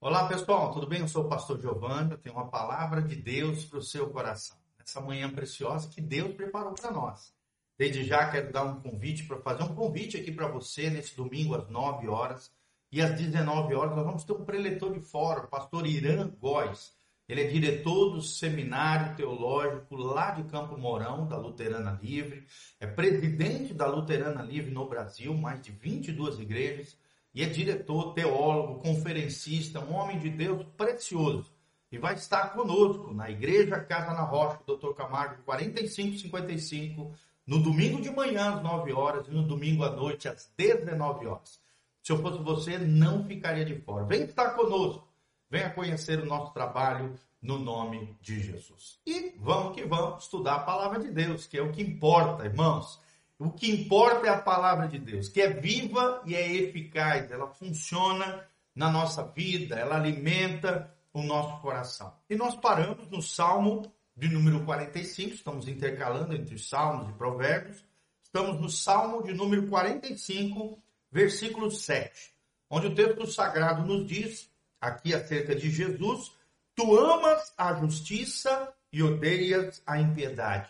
Olá pessoal, tudo bem? Eu sou o pastor Giovanni, eu tenho uma palavra de Deus para o seu coração. Essa manhã preciosa que Deus preparou para nós. Desde já quero dar um convite para fazer um convite aqui para você nesse domingo às 9 horas e às 19 horas nós vamos ter um preletor de fora, o pastor Irã Góes. Ele é diretor do Seminário Teológico lá de Campo Mourão, da Luterana Livre, é presidente da Luterana Livre no Brasil, mais de 22 igrejas e é diretor, teólogo, conferencista, um homem de Deus precioso. E vai estar conosco na Igreja Casa na Rocha, Dr. Camargo, 4555, no domingo de manhã às 9 horas e no domingo à noite às 19 horas. Se eu fosse você, não ficaria de fora. Vem estar conosco. Venha conhecer o nosso trabalho no nome de Jesus. E vamos que vamos estudar a palavra de Deus, que é o que importa, irmãos. O que importa é a palavra de Deus, que é viva e é eficaz, ela funciona na nossa vida, ela alimenta o nosso coração. E nós paramos no Salmo de número 45, estamos intercalando entre Salmos e Provérbios. Estamos no Salmo de número 45, versículo 7, onde o texto sagrado nos diz, aqui acerca de Jesus, tu amas a justiça e odeias a impiedade.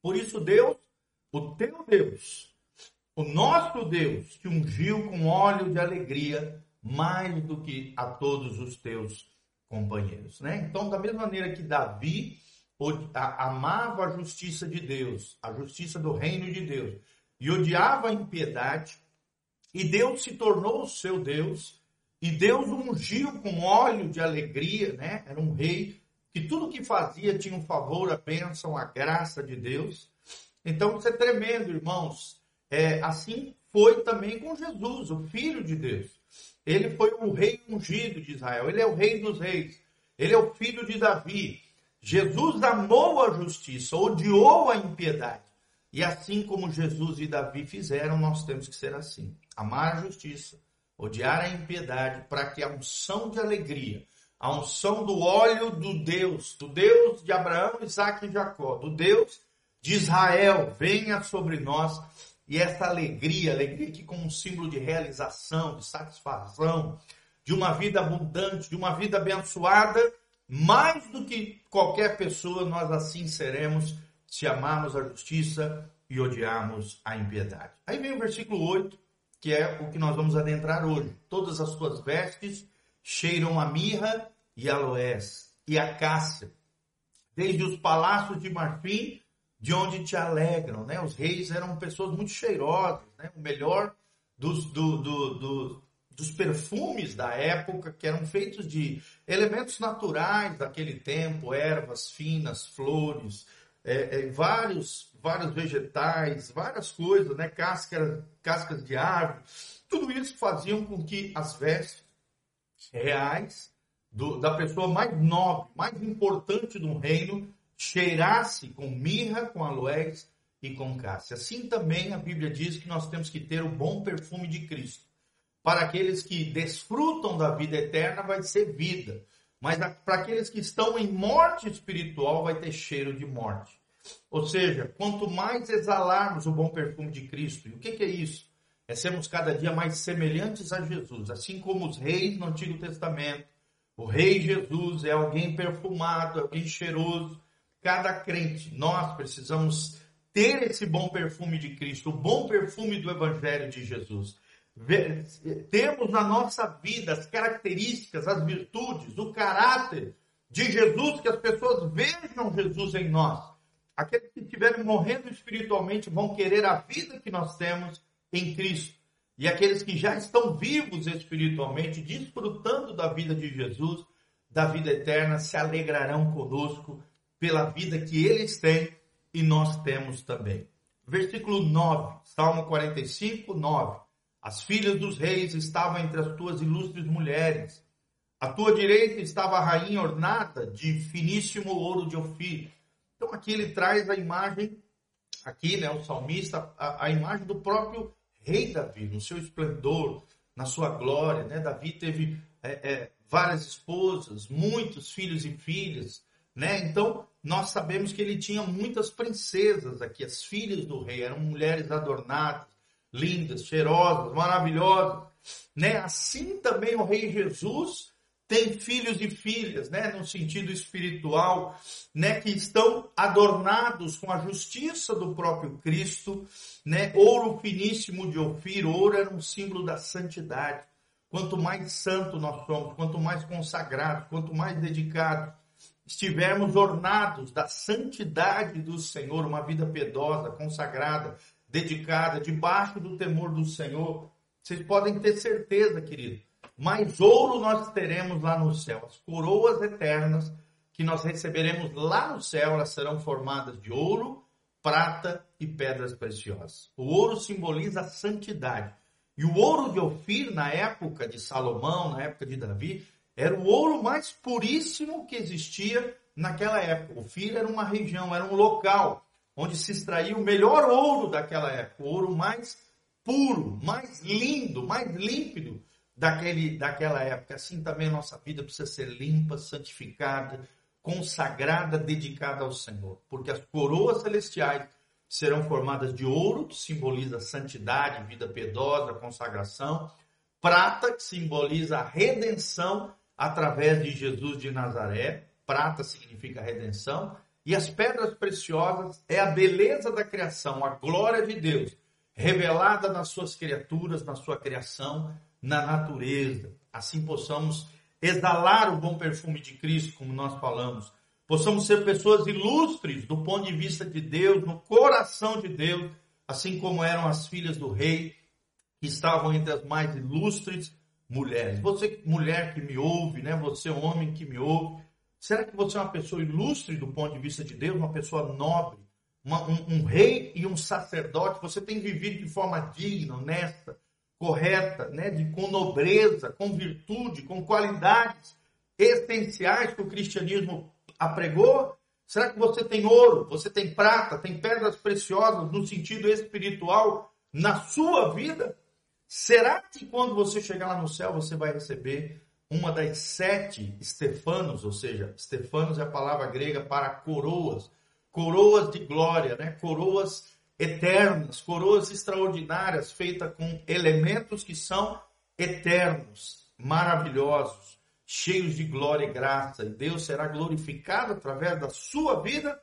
Por isso Deus o teu Deus, o nosso Deus, te ungiu com óleo de alegria mais do que a todos os teus companheiros, né? Então, da mesma maneira que Davi amava a justiça de Deus, a justiça do reino de Deus, e odiava a impiedade, e Deus se tornou o seu Deus, e Deus ungiu com óleo de alegria, né? Era um rei que tudo que fazia tinha um favor, a bênção, a graça de Deus. Então isso é tremendo, irmãos. É, assim foi também com Jesus, o Filho de Deus. Ele foi o rei ungido de Israel, ele é o rei dos reis, ele é o filho de Davi. Jesus amou a justiça, odiou a impiedade. E assim como Jesus e Davi fizeram, nós temos que ser assim: amar a justiça, odiar a impiedade, para que a unção de alegria, a unção do óleo do Deus, do Deus de Abraão, Isaac e Jacó, do Deus de Israel venha sobre nós e essa alegria, alegria que como um símbolo de realização, de satisfação, de uma vida abundante, de uma vida abençoada, mais do que qualquer pessoa, nós assim seremos se amarmos a justiça e odiarmos a impiedade. Aí vem o versículo 8, que é o que nós vamos adentrar hoje. Todas as suas vestes cheiram a mirra e aloés e a cássia. Desde os palácios de marfim de onde te alegram, né? Os reis eram pessoas muito cheirosas, né? O melhor dos, do, do, do, dos perfumes da época, que eram feitos de elementos naturais daquele tempo, ervas finas, flores, é, é, vários, vários vegetais, várias coisas, né? Cascas, cascas de árvore. Tudo isso faziam com que as vestes reais do, da pessoa mais nobre, mais importante do reino, cheirasse com mirra, com aloés e com cássia. Assim também a Bíblia diz que nós temos que ter o bom perfume de Cristo. Para aqueles que desfrutam da vida eterna vai ser vida, mas para aqueles que estão em morte espiritual vai ter cheiro de morte. Ou seja, quanto mais exalarmos o bom perfume de Cristo, e o que, que é isso? É sermos cada dia mais semelhantes a Jesus, assim como os reis no Antigo Testamento. O rei Jesus é alguém perfumado, alguém cheiroso, cada crente, nós precisamos ter esse bom perfume de Cristo, o bom perfume do Evangelho de Jesus. Temos na nossa vida as características, as virtudes, o caráter de Jesus, que as pessoas vejam Jesus em nós. Aqueles que estiverem morrendo espiritualmente vão querer a vida que nós temos em Cristo. E aqueles que já estão vivos espiritualmente, desfrutando da vida de Jesus, da vida eterna, se alegrarão conosco pela vida que eles têm e nós temos também. Versículo 9, Salmo 45, 9. As filhas dos reis estavam entre as tuas ilustres mulheres. À tua direita estava a rainha ornada de finíssimo ouro de Ofir. Então aqui ele traz a imagem, aqui né, o salmista, a, a imagem do próprio rei Davi, no seu esplendor, na sua glória. Né? Davi teve é, é, várias esposas, muitos filhos e filhas. Né? Então, nós sabemos que ele tinha muitas princesas aqui, as filhas do rei, eram mulheres adornadas, lindas, cheirosas, maravilhosas. né? Assim também o rei Jesus tem filhos e filhas, né, no sentido espiritual, né, que estão adornados com a justiça do próprio Cristo, né? Ouro finíssimo de Ofir, ouro era um símbolo da santidade. Quanto mais santo nós somos, quanto mais consagrados, quanto mais dedicados estivermos ornados da santidade do Senhor, uma vida piedosa, consagrada, dedicada, debaixo do temor do Senhor, vocês podem ter certeza, querido, mais ouro nós teremos lá no céu. As coroas eternas que nós receberemos lá no céu, elas serão formadas de ouro, prata e pedras preciosas. O ouro simboliza a santidade. E o ouro de Ofir, na época de Salomão, na época de Davi, era o ouro mais puríssimo que existia naquela época. Ofir era uma região, era um local onde se extraía o melhor ouro daquela época, o ouro mais puro, mais lindo, mais límpido daquele, daquela época. Assim também a nossa vida precisa ser limpa, santificada, consagrada, dedicada ao Senhor. Porque as coroas celestiais serão formadas de ouro, que simboliza santidade, vida piedosa, consagração, prata, que simboliza a redenção através de Jesus de Nazaré. Prata significa redenção. E as pedras preciosas é a beleza da criação, a glória de Deus, revelada nas suas criaturas, na sua criação, na natureza. Assim possamos exalar o bom perfume de Cristo, como nós falamos. Possamos ser pessoas ilustres do ponto de vista de Deus, no coração de Deus, assim como eram as filhas do rei, que estavam entre as mais ilustres mulheres. Você, mulher que me ouve, né? Você, homem que me ouve, será que você é uma pessoa ilustre do ponto de vista de Deus, uma pessoa nobre, uma, um, um rei e um sacerdote? Você tem vivido de forma digna, honesta, correta, né, de, com nobreza, com virtude, com qualidades essenciais que o cristianismo apregou? Será que você tem ouro, você tem prata, tem pedras preciosas no sentido espiritual na sua vida? Será que quando você chegar lá no céu você vai receber uma das sete Stefanos, ou seja, Stefanos é a palavra grega para coroas, coroas de glória, né? coroas eternas, coroas extraordinárias, feitas com elementos que são eternos, maravilhosos, cheios de glória e graça. E Deus será glorificado através da sua vida.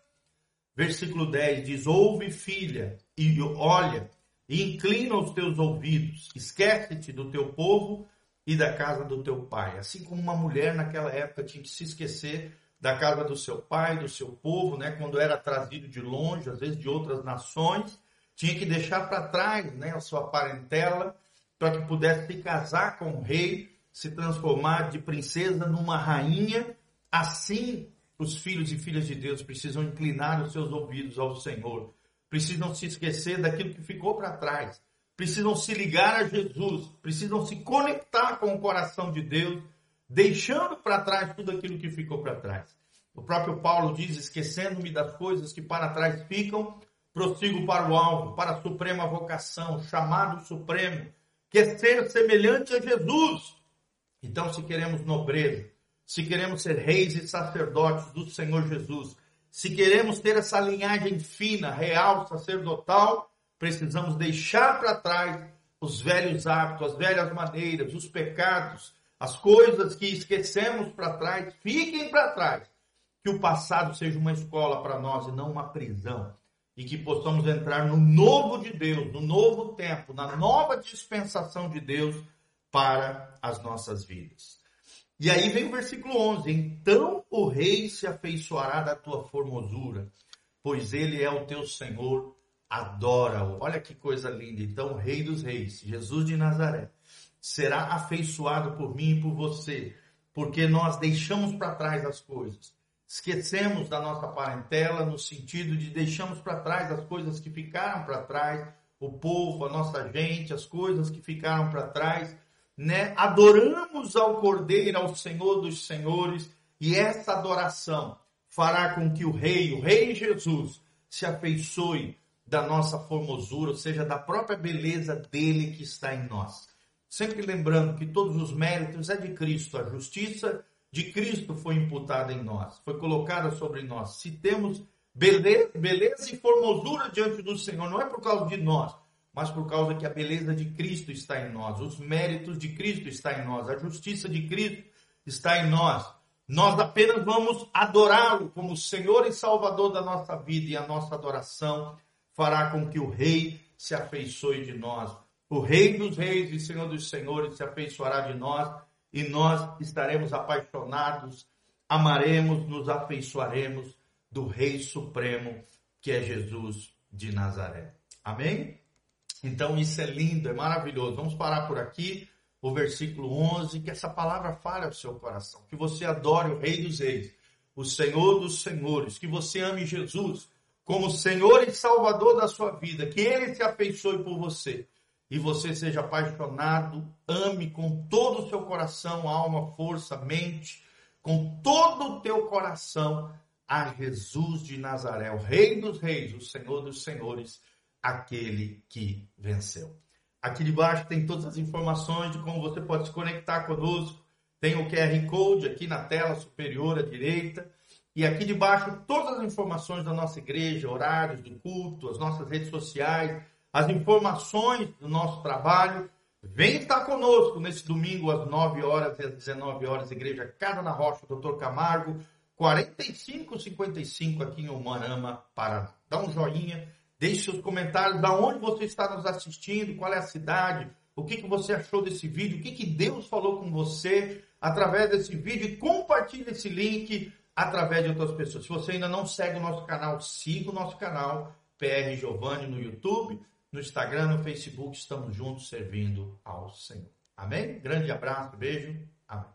Versículo 10 diz: Ouve, filha, e olha, e inclina os teus ouvidos, esquece-te do teu povo e da casa do teu pai. Assim como uma mulher naquela época tinha que se esquecer da casa do seu pai, do seu povo, né? Quando era trazido de longe, às vezes de outras nações, tinha que deixar para trás, né? A sua parentela, para que pudesse se casar com o rei, se transformar de princesa numa rainha. Assim, os filhos e filhas de Deus precisam inclinar os seus ouvidos ao Senhor, precisam se esquecer daquilo que ficou para trás, precisam se ligar a Jesus, precisam se conectar com o coração de Deus deixando para trás tudo aquilo que ficou para trás. O próprio Paulo diz: esquecendo-me das coisas que para trás ficam, prossigo para o alvo, para a suprema vocação, chamado supremo, que é ser semelhante a Jesus. Então, se queremos nobreza, se queremos ser reis e sacerdotes do Senhor Jesus, se queremos ter essa linhagem fina, real, sacerdotal, precisamos deixar para trás os velhos hábitos, as velhas maneiras, os pecados, as coisas que esquecemos para trás, fiquem para trás. Que o passado seja uma escola para nós e não uma prisão. E que possamos entrar no novo de Deus, no novo tempo, na nova dispensação de Deus para as nossas vidas. E aí vem o versículo 11: Então o rei se afeiçoará da tua formosura, pois ele é o teu Senhor, adora-o. Olha que coisa linda. Então, o Rei dos Reis, Jesus de Nazaré, será afeiçoado por mim e por você, porque nós deixamos para trás as coisas. Esquecemos da nossa parentela no sentido de deixamos para trás as coisas que ficaram para trás, o povo, a nossa gente, as coisas que ficaram para trás, né? Adoramos ao Cordeiro, ao Senhor dos Senhores, e essa adoração fará com que o rei, o rei Jesus, se afeiçoe da nossa formosura, ou seja, da própria beleza dele que está em nós. Sempre lembrando que todos os méritos é de Cristo, a justiça de Cristo foi imputada em nós, foi colocada sobre nós. Se temos beleza, beleza e formosura diante do Senhor, não é por causa de nós, mas por causa que a beleza de Cristo está em nós, os méritos de Cristo está em nós, a justiça de Cristo está em nós. Nós apenas vamos adorá-lo como Senhor e Salvador da nossa vida e a nossa adoração fará com que o Rei se afeiçoe de nós. O Rei dos Reis e Senhor dos Senhores se afeiçoará de nós e nós estaremos apaixonados, amaremos, nos afeiçoaremos do Rei Supremo que é Jesus de Nazaré. Amém? Então isso é lindo, é maravilhoso. Vamos parar por aqui, o versículo 11, que essa palavra fale ao seu coração, que você adore o Rei dos Reis, o Senhor dos Senhores, que você ame Jesus como Senhor e Salvador da sua vida, que Ele se afeiçoe por você. E você seja apaixonado, ame com todo o seu coração, alma, força, mente, com todo o teu coração a Jesus de Nazaré, o Rei dos Reis, o Senhor dos Senhores aquele que venceu. Aqui debaixo tem todas as informações de como você pode se conectar conosco. Tem o QR Code aqui na tela superior à direita. E aqui debaixo todas as informações da nossa igreja, horários do culto, as nossas redes sociais, as informações do nosso trabalho. Vem estar conosco nesse domingo às 9 horas e às 19 horas, Igreja Casa na Rocha, Doutor Camargo, 4555 aqui em Umarama, Paraná. Dá um joinha, Deixe seus comentários da onde você está nos assistindo, qual é a cidade, o que, que você achou desse vídeo, o que, que Deus falou com você através desse vídeo e compartilhe esse link através de outras pessoas. Se você ainda não segue o nosso canal, siga o nosso canal PR Giovanni no YouTube, no Instagram, no Facebook. Estamos juntos servindo ao Senhor. Amém? Grande abraço, beijo. Amém.